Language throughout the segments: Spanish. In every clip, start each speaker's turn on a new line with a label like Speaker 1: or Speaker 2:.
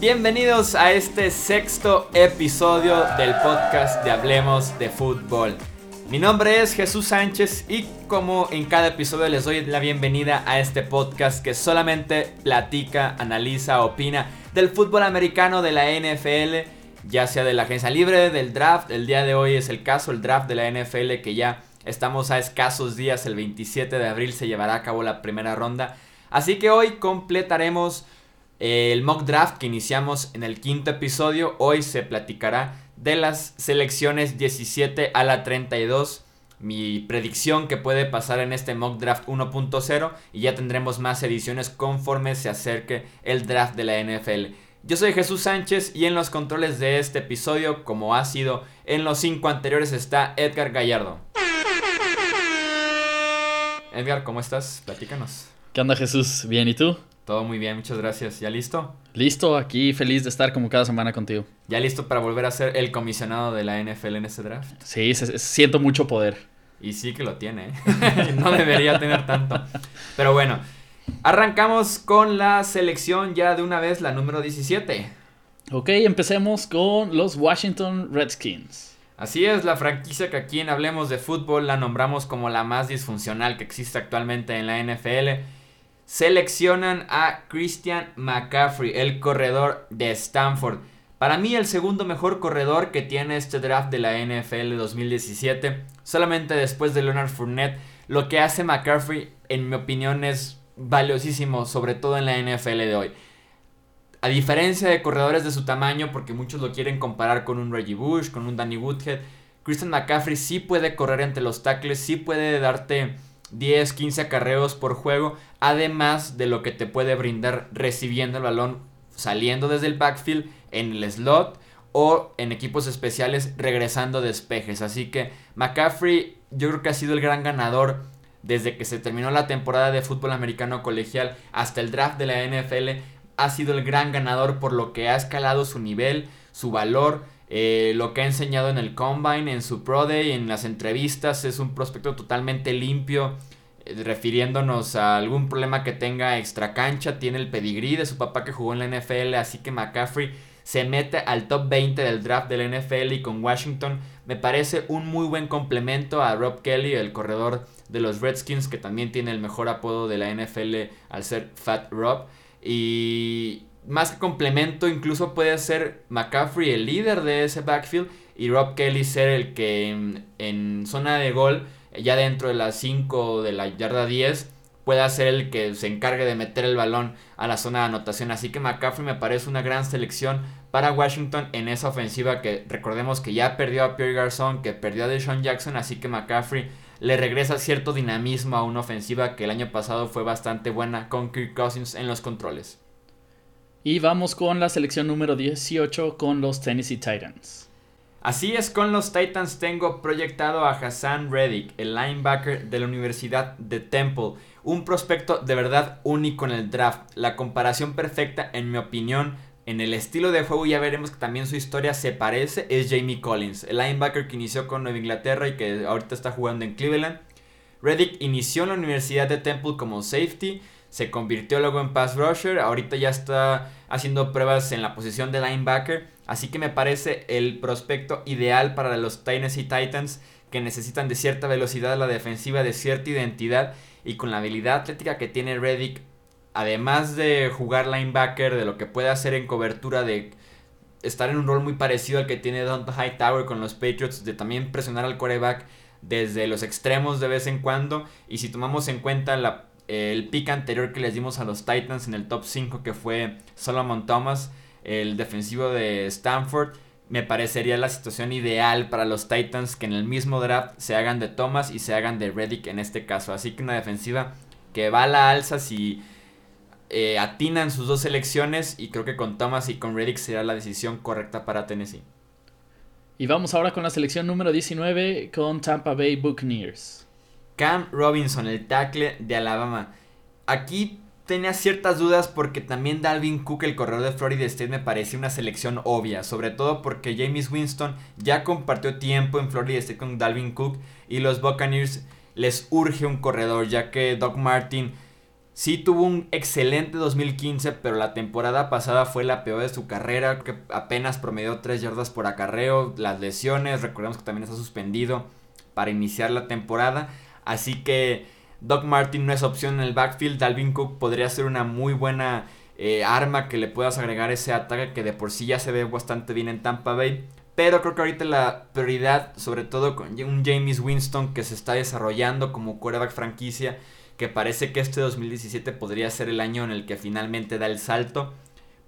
Speaker 1: Bienvenidos a este sexto episodio del podcast de Hablemos de Fútbol. Mi nombre es Jesús Sánchez y como en cada episodio les doy la bienvenida a este podcast que solamente platica, analiza, opina del fútbol americano de la NFL, ya sea de la agencia libre, del draft. El día de hoy es el caso, el draft de la NFL que ya estamos a escasos días, el 27 de abril se llevará a cabo la primera ronda. Así que hoy completaremos el mock draft que iniciamos en el quinto episodio. Hoy se platicará de las selecciones 17 a la 32. Mi predicción que puede pasar en este mock draft 1.0 y ya tendremos más ediciones conforme se acerque el draft de la NFL. Yo soy Jesús Sánchez y en los controles de este episodio, como ha sido en los cinco anteriores, está Edgar Gallardo. Edgar, ¿cómo estás? Platícanos.
Speaker 2: ¿Qué onda Jesús? Bien, ¿y tú?
Speaker 1: Todo muy bien, muchas gracias. ¿Ya listo?
Speaker 2: Listo, aquí feliz de estar como cada semana contigo.
Speaker 1: ¿Ya listo para volver a ser el comisionado de la NFL en este draft?
Speaker 2: Sí, siento mucho poder.
Speaker 1: Y sí que lo tiene, ¿eh? no debería tener tanto. Pero bueno, arrancamos con la selección ya de una vez, la número 17.
Speaker 2: Ok, empecemos con los Washington Redskins.
Speaker 1: Así es, la franquicia que aquí en Hablemos de Fútbol la nombramos como la más disfuncional que existe actualmente en la NFL seleccionan a Christian McCaffrey, el corredor de Stanford. Para mí el segundo mejor corredor que tiene este draft de la NFL 2017, solamente después de Leonard Fournette. Lo que hace McCaffrey, en mi opinión, es valiosísimo, sobre todo en la NFL de hoy. A diferencia de corredores de su tamaño, porque muchos lo quieren comparar con un Reggie Bush, con un Danny Woodhead, Christian McCaffrey sí puede correr entre los tackles, sí puede darte 10, 15 acarreos por juego, además de lo que te puede brindar recibiendo el balón saliendo desde el backfield en el slot o en equipos especiales regresando despejes. Así que McCaffrey yo creo que ha sido el gran ganador desde que se terminó la temporada de fútbol americano colegial hasta el draft de la NFL. Ha sido el gran ganador por lo que ha escalado su nivel, su valor, eh, lo que ha enseñado en el combine, en su pro day, en las entrevistas. Es un prospecto totalmente limpio refiriéndonos a algún problema que tenga extra cancha, tiene el pedigrí de su papá que jugó en la NFL, así que McCaffrey se mete al top 20 del draft del NFL y con Washington me parece un muy buen complemento a Rob Kelly, el corredor de los Redskins, que también tiene el mejor apodo de la NFL al ser Fat Rob. Y más que complemento, incluso puede ser McCaffrey el líder de ese backfield y Rob Kelly ser el que en zona de gol ya dentro de las 5 de la yarda 10 pueda ser el que se encargue de meter el balón a la zona de anotación. Así que McCaffrey me parece una gran selección para Washington en esa ofensiva que recordemos que ya perdió a Pierre Garçon, que perdió a Deshaun Jackson, así que McCaffrey le regresa cierto dinamismo a una ofensiva que el año pasado fue bastante buena con Kirk Cousins en los controles.
Speaker 2: Y vamos con la selección número 18 con los Tennessee Titans.
Speaker 1: Así es, con los Titans tengo proyectado a Hassan Reddick, el linebacker de la Universidad de Temple, un prospecto de verdad único en el draft, la comparación perfecta en mi opinión en el estilo de juego ya veremos que también su historia se parece, es Jamie Collins, el linebacker que inició con Nueva Inglaterra y que ahorita está jugando en Cleveland. Reddick inició en la Universidad de Temple como safety, se convirtió luego en pass rusher, ahorita ya está haciendo pruebas en la posición de linebacker Así que me parece el prospecto ideal para los Tennessee Titans que necesitan de cierta velocidad la defensiva, de cierta identidad y con la habilidad atlética que tiene Reddick, además de jugar linebacker, de lo que puede hacer en cobertura, de estar en un rol muy parecido al que tiene Don Hightower con los Patriots, de también presionar al quarterback desde los extremos de vez en cuando. Y si tomamos en cuenta el pick anterior que les dimos a los Titans en el top 5 que fue Solomon Thomas, el defensivo de Stanford, me parecería la situación ideal para los Titans que en el mismo draft se hagan de Thomas y se hagan de Reddick en este caso. Así que una defensiva que va a la alza si eh, atinan sus dos selecciones y creo que con Thomas y con Reddick será la decisión correcta para Tennessee.
Speaker 2: Y vamos ahora con la selección número 19 con Tampa Bay Buccaneers.
Speaker 1: Cam Robinson, el tackle de Alabama. Aquí tenía ciertas dudas porque también Dalvin Cook, el corredor de Florida State, me parecía una selección obvia, sobre todo porque James Winston ya compartió tiempo en Florida State con Dalvin Cook y los Buccaneers les urge un corredor, ya que Doc Martin sí tuvo un excelente 2015, pero la temporada pasada fue la peor de su carrera, que apenas promedió 3 yardas por acarreo, las lesiones, recordemos que también está suspendido para iniciar la temporada, así que Doc Martin no es opción en el backfield, Dalvin Cook podría ser una muy buena eh, arma que le puedas agregar ese ataque que de por sí ya se ve bastante bien en Tampa Bay. Pero creo que ahorita la prioridad, sobre todo con un James Winston que se está desarrollando como quarterback franquicia, que parece que este 2017 podría ser el año en el que finalmente da el salto.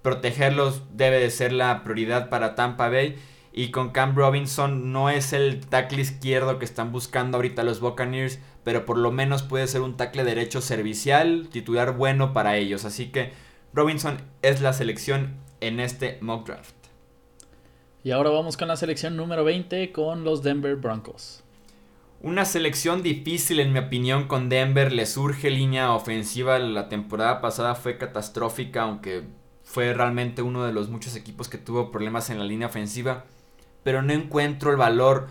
Speaker 1: Protegerlos debe de ser la prioridad para Tampa Bay. Y con Cam Robinson no es el tackle izquierdo que están buscando ahorita los Buccaneers, pero por lo menos puede ser un tackle derecho servicial, titular bueno para ellos. Así que Robinson es la selección en este mock draft.
Speaker 2: Y ahora vamos con la selección número 20 con los Denver Broncos.
Speaker 1: Una selección difícil en mi opinión con Denver, le surge línea ofensiva, la temporada pasada fue catastrófica, aunque fue realmente uno de los muchos equipos que tuvo problemas en la línea ofensiva, pero no encuentro el valor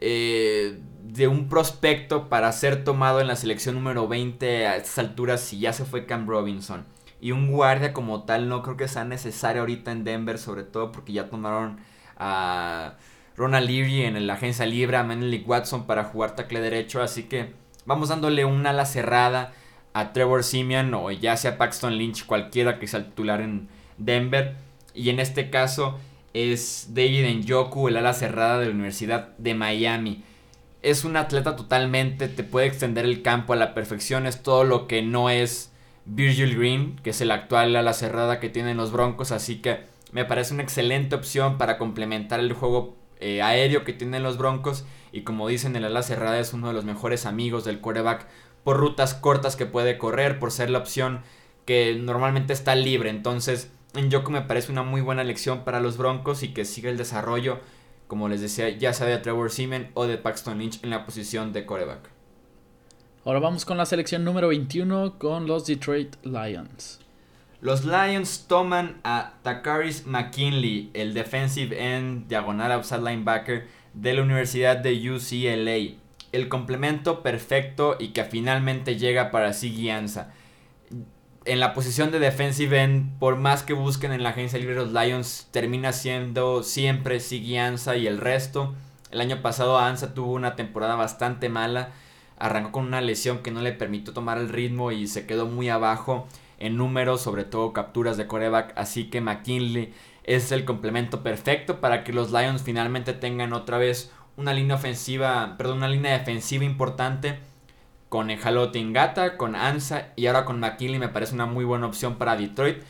Speaker 1: eh, de un prospecto para ser tomado en la selección número 20 a estas alturas si ya se fue Cam Robinson. Y un guardia como tal no creo que sea necesario ahorita en Denver, sobre todo porque ya tomaron a Ronald Leary en la agencia libre, a Menelik Watson para jugar tackle derecho. Así que vamos dándole una ala cerrada a Trevor Simeon o ya sea Paxton Lynch, cualquiera que sea el titular en Denver. Y en este caso es David Njoku, el ala cerrada de la Universidad de Miami. Es un atleta totalmente, te puede extender el campo a la perfección, es todo lo que no es Virgil Green, que es el actual ala cerrada que tienen los Broncos, así que me parece una excelente opción para complementar el juego eh, aéreo que tienen los Broncos. Y como dicen, el ala cerrada es uno de los mejores amigos del quarterback por rutas cortas que puede correr, por ser la opción que normalmente está libre. Entonces, en Yoko me parece una muy buena elección para los Broncos y que siga el desarrollo, como les decía, ya sea de Trevor Seaman o de Paxton Lynch en la posición de quarterback.
Speaker 2: Ahora vamos con la selección número 21 con los Detroit Lions.
Speaker 1: Los Lions toman a Takaris McKinley, el defensive end diagonal outside linebacker de la Universidad de UCLA. El complemento perfecto y que finalmente llega para Ansa. En la posición de defensive end, por más que busquen en la agencia libre los Lions, termina siendo siempre Siggy Ansa y el resto. El año pasado Ansa tuvo una temporada bastante mala. Arrancó con una lesión que no le permitió tomar el ritmo y se quedó muy abajo en números, sobre todo capturas de coreback, así que McKinley es el complemento perfecto para que los Lions finalmente tengan otra vez una línea ofensiva, perdón, una línea defensiva importante con Ejalote Ingata, con Ansa y ahora con McKinley me parece una muy buena opción para Detroit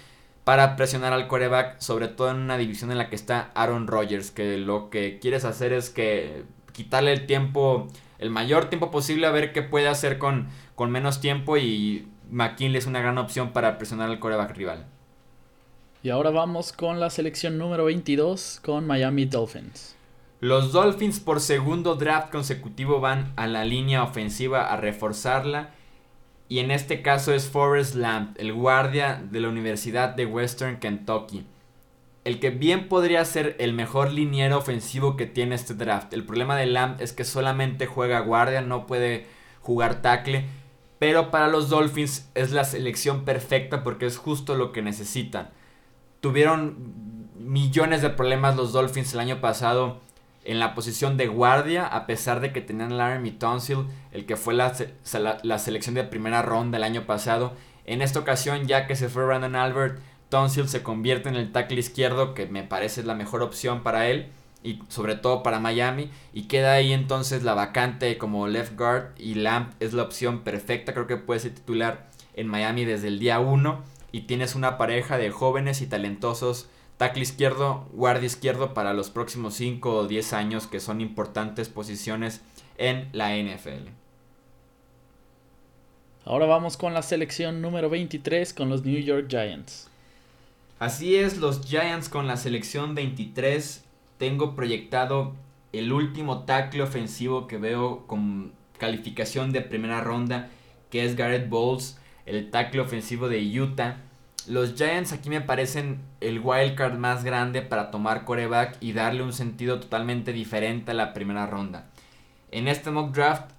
Speaker 1: para presionar al coreback, sobre todo en una división en la que está Aaron Rodgers, que lo que quieres hacer es que quitarle el tiempo, el mayor tiempo posible a ver qué puede hacer con, con menos tiempo y McKinley es una gran opción para presionar al coreback rival.
Speaker 2: Y ahora vamos con la selección número 22 con Miami Dolphins.
Speaker 1: Los Dolphins por segundo draft consecutivo van a la línea ofensiva a reforzarla. Y en este caso es Forrest Lamp, el guardia de la Universidad de Western Kentucky. El que bien podría ser el mejor liniero ofensivo que tiene este draft. El problema de Lamp es que solamente juega guardia, no puede jugar tackle. Pero para los Dolphins es la selección perfecta porque es justo lo que necesitan. Tuvieron millones de problemas los Dolphins el año pasado en la posición de guardia, a pesar de que tenían Laramie Tonsil, el que fue la, la, selección de primera ronda el año pasado. En esta ocasión, ya que se fue Brandon Albert, Tonsil se convierte en el tackle izquierdo, que me parece la mejor opción para él y sobre todo para Miami y queda ahí entonces la vacante como left guard y Lamp es la opción perfecta, creo que puede ser titular en Miami desde el día 1 y tienes una pareja de jóvenes y talentosos tackle izquierdo, guardia izquierdo para los próximos 5 o 10 años que son importantes posiciones en la NFL.
Speaker 2: Ahora vamos con la selección número 23 con los New York Giants.
Speaker 1: Así es, los Giants con la selección 23 tengo proyectado el último tackle ofensivo que veo con calificación de primera ronda, que es Garrett Bowles, el tackle ofensivo de Utah. Los Giants aquí me parecen el wildcard más grande para tomar coreback y darle un sentido totalmente diferente a la primera ronda. En este mock draft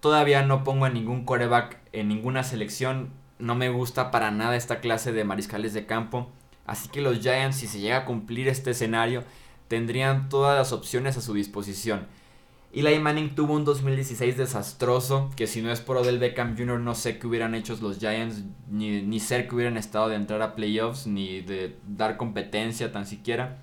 Speaker 1: Todavía no pongo a ningún coreback en ninguna selección. No me gusta para nada esta clase de mariscales de campo. Así que los Giants, si se llega a cumplir este escenario, tendrían todas las opciones a su disposición. Eli Manning tuvo un 2016 desastroso, que si no es por Odell Beckham Jr. no sé qué hubieran hecho los Giants, ni, ni que hubieran estado de entrar a playoffs, ni de dar competencia tan siquiera.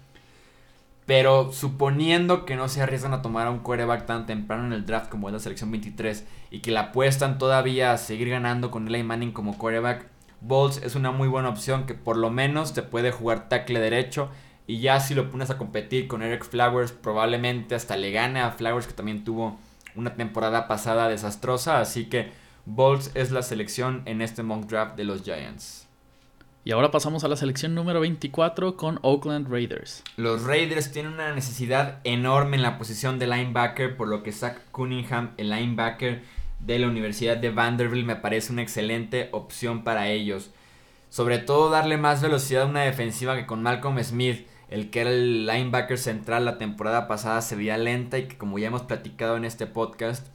Speaker 1: Pero suponiendo que no se arriesgan a tomar a un quarterback tan temprano en el draft como es la selección 23 y que la apuestan todavía a seguir ganando con Eli Manning como quarterback, Bolts es una muy buena opción que por lo menos te puede jugar tackle derecho y ya si lo pones a competir con Eric Flowers, probablemente hasta le gane a Flowers que también tuvo una temporada pasada desastrosa. Así que Bolts es la selección en este mock draft de los Giants.
Speaker 2: Y ahora pasamos a la selección número 24 con Oakland Raiders.
Speaker 1: Los Raiders tienen una necesidad enorme en la posición de linebacker, por lo que Zach Cunningham, el linebacker de la Universidad de Vanderbilt, me parece una excelente opción para ellos. Sobre todo darle más velocidad a una defensiva que con Malcolm Smith el que era el linebacker central la temporada pasada se veía lenta y que como ya hemos platicado en este podcast,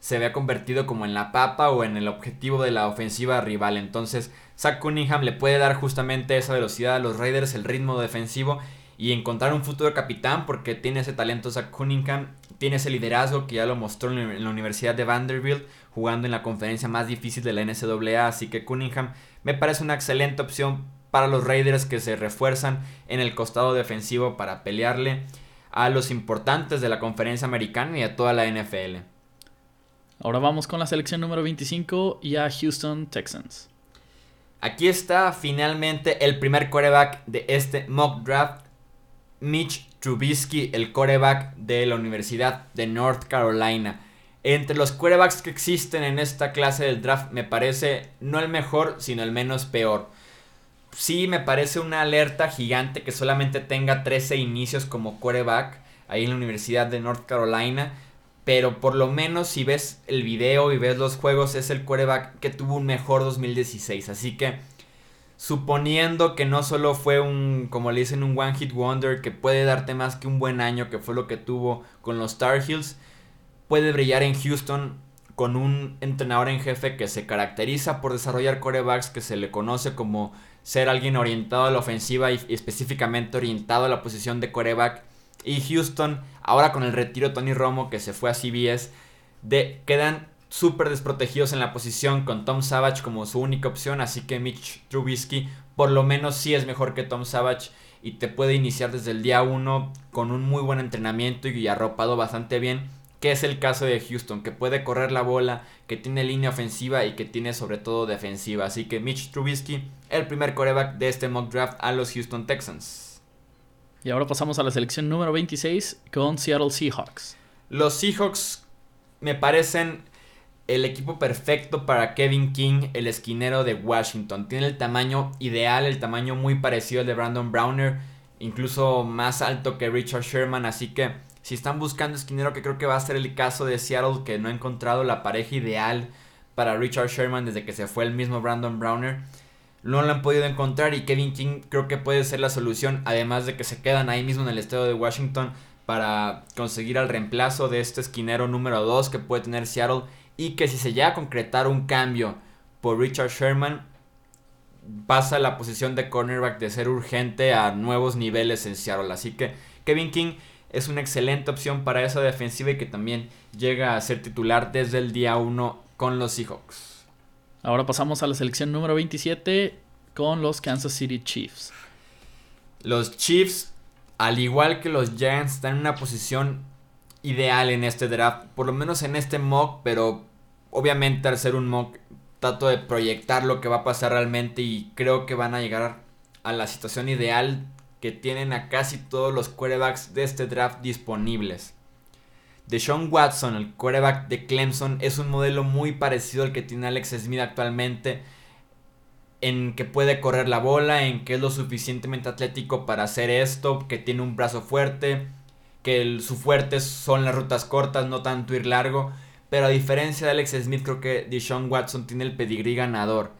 Speaker 1: se había convertido como en la papa o en el objetivo de la ofensiva rival. Entonces, Zach Cunningham le puede dar justamente esa velocidad a los Raiders, el ritmo defensivo y encontrar un futuro capitán porque tiene ese talento Zach Cunningham, tiene ese liderazgo que ya lo mostró en la Universidad de Vanderbilt jugando en la conferencia más difícil de la NCAA, así que Cunningham me parece una excelente opción para los Raiders que se refuerzan en el costado defensivo para pelearle a los importantes de la conferencia americana y a toda la NFL.
Speaker 2: Ahora vamos con la selección número 25 y a Houston Texans.
Speaker 1: Aquí está finalmente el primer coreback de este mock draft. Mitch Trubisky, el coreback de la Universidad de North Carolina. Entre los quarterbacks que existen en esta clase del draft, me parece no el mejor, sino el menos peor sí me parece una alerta gigante que solamente tenga 13 inicios como quarterback ahí en la Universidad de North Carolina. Pero por lo menos si ves el video y ves los juegos, es el quarterback que tuvo un mejor 2016. Así que suponiendo que no solo fue un, como le dicen, un one hit wonder, que puede darte más que un buen año, que fue lo que tuvo con los Tar Heels, puede brillar en Houston con un entrenador en jefe que se caracteriza por desarrollar corebacks, que se le conoce como ser alguien orientado a la ofensiva y, específicamente orientado a la posición de coreback. Y Houston, ahora con el retiro de Tony Romo que se fue a CBS, de, quedan súper desprotegidos en la posición con Tom Savage como su única opción. Así que Mitch Trubisky por lo menos sí es mejor que Tom Savage y te puede iniciar desde el día 1 con un muy buen entrenamiento y arropado bastante bien que es el caso de Houston, que puede correr la bola, que tiene línea ofensiva y que tiene sobre todo defensiva. Así que Mitch Trubisky, el primer coreback de este mock draft a los Houston Texans.
Speaker 2: Y ahora pasamos a la selección número 26 con Seattle Seahawks.
Speaker 1: Los Seahawks me parecen el equipo perfecto para Kevin King, el esquinero de Washington. Tiene el tamaño ideal, el tamaño muy parecido al de Brandon Browner, incluso más alto que Richard Sherman, así que si están buscando esquinero, que creo que va a ser el caso de Seattle, que no ha encontrado la pareja ideal para Richard Sherman desde que se fue el mismo Brandon Browner. No lo han podido encontrar y Kevin King creo que puede ser la solución, además de que se quedan ahí mismo en el estado de Washington para conseguir al reemplazo de este esquinero número 2 que puede tener Seattle y que si se llega a concretar un cambio por Richard Sherman, pasa la posición de cornerback de ser urgente a nuevos niveles en Seattle. Así que Kevin King es una excelente opción para esa defensiva y que también llega a ser titular desde el día 1 con los Seahawks.
Speaker 2: Ahora pasamos a la selección número 27 con los Kansas City Chiefs.
Speaker 1: Los Chiefs, al igual que los Giants, están en una posición ideal en este draft, por lo menos en este mock, pero obviamente al ser un mock trato de proyectar lo que va a pasar realmente y creo que van a llegar a la situación ideal que tienen a casi todos los quarterbacks de este draft disponibles. Deshaun Watson, el quarterback de Clemson, es un modelo muy parecido al que tiene Alex Smith actualmente, en que puede correr la bola, en que es lo suficientemente atlético para hacer esto, que tiene un brazo fuerte, que su fuerte son las rutas cortas, no tanto ir largo. Pero a diferencia de Alex Smith, creo que Deshaun Watson tiene el pedigrí ganador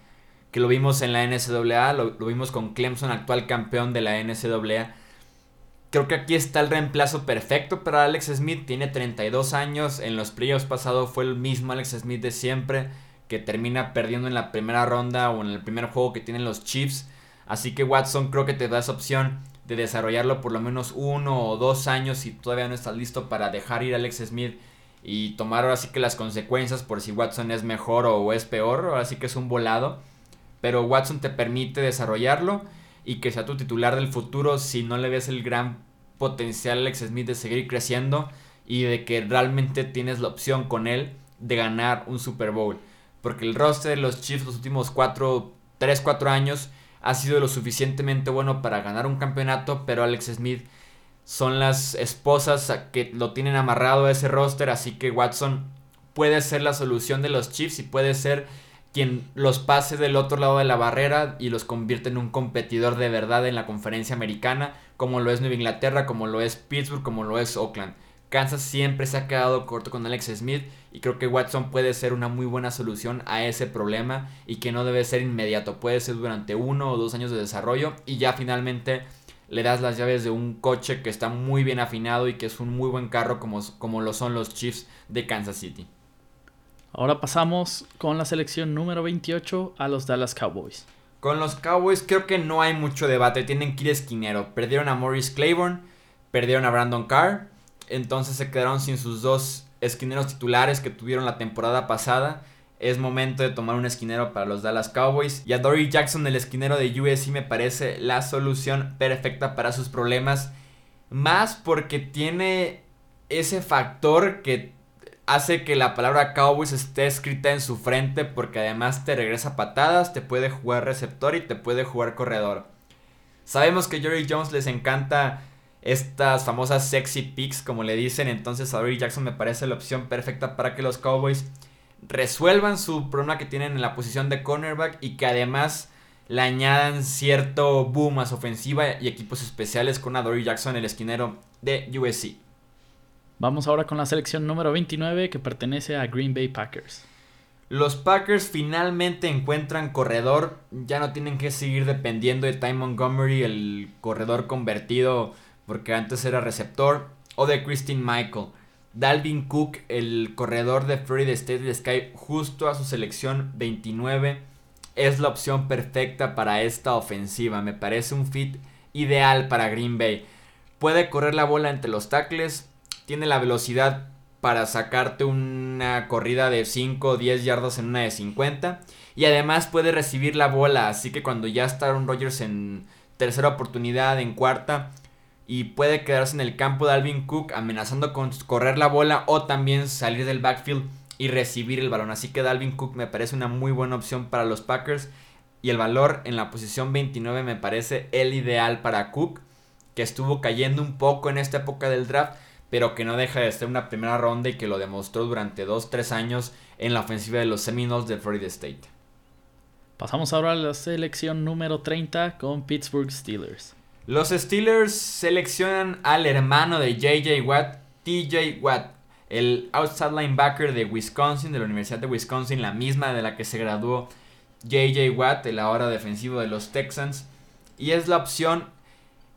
Speaker 1: que lo vimos en la NCAA, lo, vimos con Clemson, actual campeón de la NCAA. Creo que aquí está el reemplazo perfecto para Alex Smith. Tiene 32 años. En los playoffs pasados fue el mismo Alex Smith de siempre. Que termina perdiendo en la primera ronda o en el primer juego que tienen los Chiefs. Así que Watson creo que te da esa opción de desarrollarlo por lo menos uno o dos años si todavía no estás listo para dejar ir a Alex Smith y tomar ahora sí que las consecuencias por si Watson es mejor o es peor, ahora sí que es un volado, pero Watson te permite desarrollarlo y que sea tu titular del futuro si no le ves el gran potencial a Alex Smith de seguir creciendo y de que realmente tienes la opción con él de ganar un Super Bowl. Porque el roster de los Chiefs los últimos 4, 3, 4 años ha sido lo suficientemente bueno para ganar un campeonato, pero Alex Smith son las esposas que lo tienen amarrado a ese roster, así que Watson puede ser la solución de los Chiefs y puede ser quien los pase del otro lado de la barrera y los convierte en un competidor de verdad en la conferencia americana, como lo es Nueva Inglaterra, como lo es Pittsburgh, como lo es Oakland. Kansas siempre se ha quedado corto con Alex Smith y creo que Watson puede ser una muy buena solución a ese problema y que no debe ser inmediato, puede ser durante uno o dos años de desarrollo y ya finalmente le das las llaves de un coche que está muy bien afinado y que es un muy buen carro como, como lo son los Chiefs de Kansas City.
Speaker 2: Ahora pasamos con la selección número 28 a los Dallas Cowboys.
Speaker 1: Con los Cowboys creo que no hay mucho debate, tienen que ir esquinero. Perdieron a Morris Claiborne, perdieron a Brandon Carr, entonces se quedaron sin sus dos esquineros titulares que tuvieron la temporada pasada. Es momento de tomar un esquinero para los Dallas Cowboys. Y a Dory Jackson, el esquinero de USC, me parece la solución perfecta para sus problemas. Más porque tiene ese factor que hace que la palabra Cowboys esté escrita en su frente. Porque además te regresa patadas, te puede jugar receptor y te puede jugar corredor. Sabemos que a Jerry Jones les encanta estas famosas sexy picks, como le dicen. Entonces, a Dory Jackson me parece la opción perfecta para que los Cowboys resuelvan su problema que tienen en la posición de cornerback y que además le añadan cierto boom a su ofensiva y equipos especiales con Dory Jackson, el esquinero de USC.
Speaker 2: Vamos ahora con la selección número 29 que pertenece a Green Bay Packers.
Speaker 1: Los Packers finalmente encuentran corredor, ya no tienen que seguir dependiendo de Ty Montgomery, el corredor convertido porque antes era receptor, o de Christine Michael. Dalvin Cook, el corredor de Florida State Sky, justo a su selección 29, es la opción perfecta para esta ofensiva. Me parece un fit ideal para Green Bay. Puede correr la bola entre los tackles, tiene la velocidad para sacarte una corrida de 5 o 10 yardas en una de 50. Y además puede recibir la bola, así que cuando ya está Aaron Rodgers en tercera oportunidad, en cuarta, y puede quedarse en el campo de Alvin Cook amenazando con correr la bola o también salir del backfield y recibir el balón. Así que Dalvin Cook me parece una muy buena opción para los Packers y el valor en la posición 29 me parece el ideal para Cook, que estuvo cayendo un poco en esta época del draft, pero que no deja de ser una primera ronda y que lo demostró durante 2-3 años en la ofensiva de los Seminoles de Florida State.
Speaker 2: Pasamos ahora a la selección número 30 con Pittsburgh Steelers.
Speaker 1: Los Steelers seleccionan al hermano de JJ Watt, TJ Watt, el outside linebacker de Wisconsin, de la Universidad de Wisconsin, la misma de la que se graduó JJ Watt, el ahora defensivo de los Texans. Y es la opción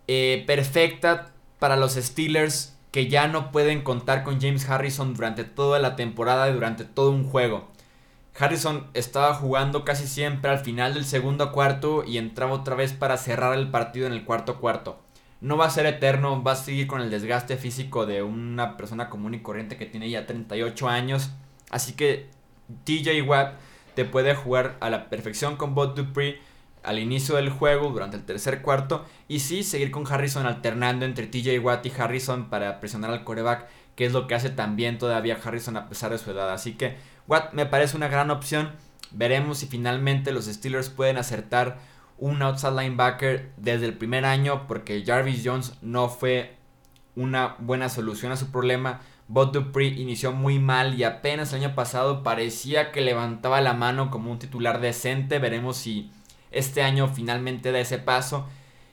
Speaker 1: eh, perfecta para los Steelers que ya no pueden contar con James Harrison durante toda la temporada y durante todo un juego. Harrison estaba jugando casi siempre al final del segundo cuarto y entraba otra vez para cerrar el partido en el cuarto cuarto. No va a ser eterno, va a seguir con el desgaste físico de una persona común y corriente que tiene ya 38 años. Así que TJ Watt te puede jugar a la perfección con Bot Dupree al inicio del juego, durante el tercer cuarto. Y sí, seguir con Harrison alternando entre TJ Watt y Harrison para presionar al coreback, que es lo que hace también todavía Harrison a pesar de su edad. Así que Watt me parece una gran opción. Veremos si finalmente los Steelers pueden acertar un outside linebacker desde el primer año porque Jarvis Jones no fue una buena solución a su problema. Bob Dupree inició muy mal y apenas el año pasado parecía que levantaba la mano como un titular decente. Veremos si este año finalmente da ese paso.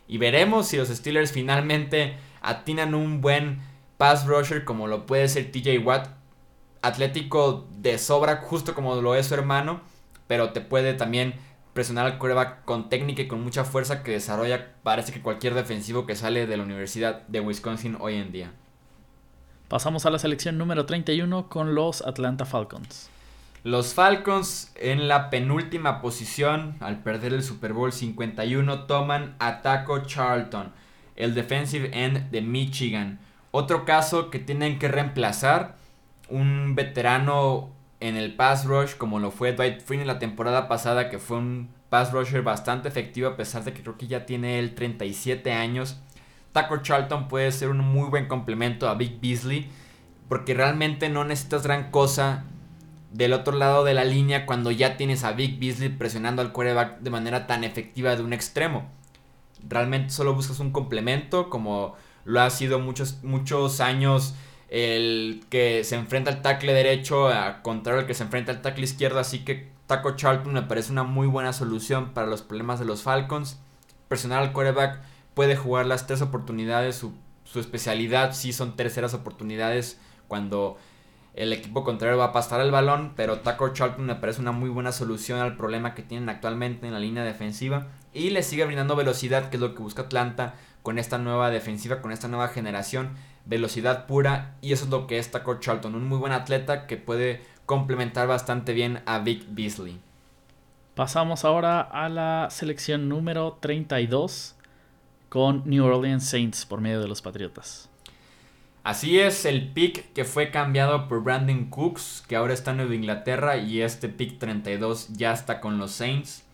Speaker 1: Y veremos si los Steelers finalmente atinan un buen pass rusher como lo puede ser TJ Watt atlético de sobra, justo como lo es su hermano, pero te puede también presionar al coreback con técnica y con mucha fuerza que desarrolla parece que cualquier defensivo que sale de la Universidad de Wisconsin hoy en día.
Speaker 2: Pasamos a la selección número 31 con los Atlanta Falcons.
Speaker 1: Los Falcons en la penúltima posición al perder el Super Bowl 51 toman a Taco Charlton, el defensive end de Michigan. Otro caso que tienen que reemplazar, un veterano en el pass rush como lo fue Dwight Freeney la temporada pasada que fue un pass rusher bastante efectivo a pesar de que creo que ya tiene él 37 años. Taco Charlton puede ser un muy buen complemento a Big Beasley porque realmente no necesitas gran cosa del otro lado de la línea cuando ya tienes a Big Beasley presionando al quarterback de manera tan efectiva de un extremo. Realmente solo buscas un complemento como lo ha sido muchos, muchos años el que se enfrenta al tackle derecho a contrario al que se enfrenta al tackle izquierdo. Así que Taco Charlton me parece una muy buena solución para los problemas de los Falcons. Presionar al quarterback puede jugar las tres oportunidades. Su, su especialidad sí son terceras oportunidades cuando el equipo contrario va a pasar el balón, pero Taco Charlton me parece una muy buena solución al problema que tienen actualmente en la línea defensiva y le sigue brindando velocidad, que es lo que busca Atlanta con esta nueva defensiva, con esta nueva generación, velocidad pura y eso es lo que es Taco Charlton, un muy buen atleta que puede complementar bastante bien a Vic Beasley.
Speaker 2: Pasamos ahora a la selección número 32 con New Orleans Saints por medio de los Patriotas.
Speaker 1: Así es, el pick que fue cambiado por Brandon Cooks, que ahora está en Nueva Inglaterra y este pick 32 ya está con los Saints.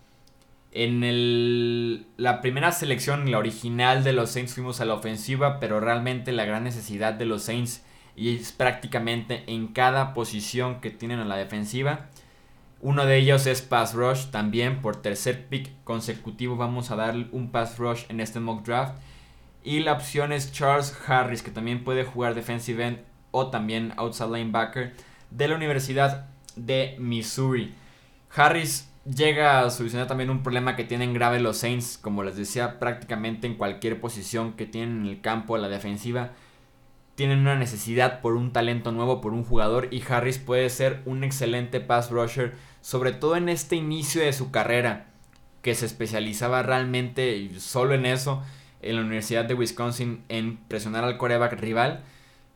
Speaker 1: En la primera selección, la original de los Saints, fuimos a la ofensiva, pero realmente la gran necesidad de los Saints y es prácticamente en cada posición que tienen en la defensiva. Uno de ellos es pass rush también. Por tercer pick consecutivo vamos a dar un pass rush en este mock draft. Y la opción es Charles Harris, que también puede jugar defensive end o también outside linebacker de la Universidad de Missouri. Harris llega a solucionar también un problema que tienen grave los Saints, como les decía, prácticamente en cualquier posición que tienen en el campo la defensiva. Tienen una necesidad por un talento nuevo, por un jugador, y Harris puede ser un excelente pass rusher, sobre todo en este inicio de su carrera, que se especializaba realmente solo en eso en la Universidad de Wisconsin en presionar al coreback rival,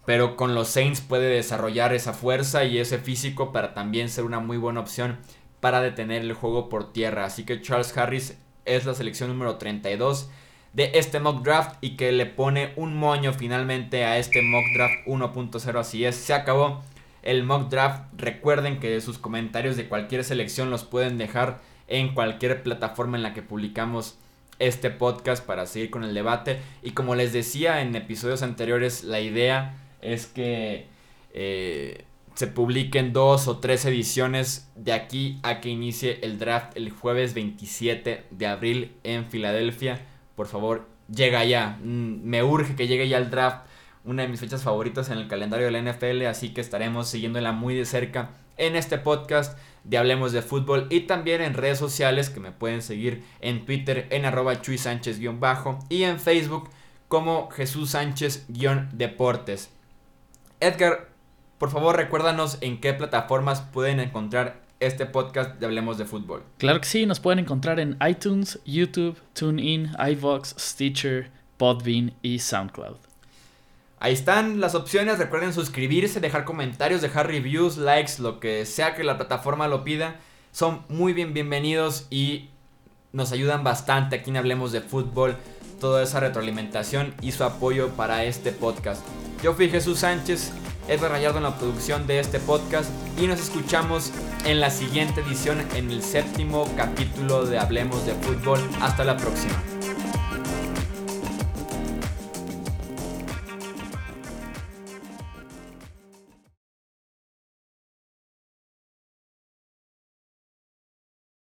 Speaker 1: pero con los Saints puede desarrollar esa fuerza y ese físico para también ser una muy buena opción para detener el juego por tierra. Así que Charles Harris es la selección número 32 de este mock draft y que le pone un moño finalmente a este mock draft 1.0. Así es, se acabó el mock draft. Recuerden que sus comentarios de cualquier selección los pueden dejar en cualquier plataforma en la que publicamos este podcast para seguir con el debate. Y como les decía en episodios anteriores, la idea es que eh, se publiquen dos o tres ediciones de aquí a que inicie el draft el jueves 27 de abril en Filadelfia. Por favor, llega ya. Mm, me urge que llegue ya el draft. Una de mis fechas favoritas en el calendario de la NFL. Así que estaremos siguiéndola muy de cerca en este podcast de Hablemos de Fútbol y también en redes sociales que me pueden seguir en Twitter en arroba Chuy Sánchez-bajo y en Facebook como Jesús Sánchez-deportes. Edgar, por favor recuérdanos en qué plataformas pueden encontrar este podcast de Hablemos de Fútbol.
Speaker 2: Claro que sí, nos pueden encontrar en iTunes, YouTube, TuneIn, iVox, Stitcher, Podbean y SoundCloud.
Speaker 1: Ahí están las opciones. Recuerden suscribirse, dejar comentarios, dejar reviews, likes, lo que sea que la plataforma lo pida. Son muy bien bienvenidos y nos ayudan bastante aquí en Hablemos de Fútbol. Toda esa retroalimentación y su apoyo para este podcast. Yo fui Jesús Sánchez, Edward Rayardo en la producción de este podcast y nos escuchamos en la siguiente edición, en el séptimo capítulo de Hablemos de Fútbol. Hasta la próxima.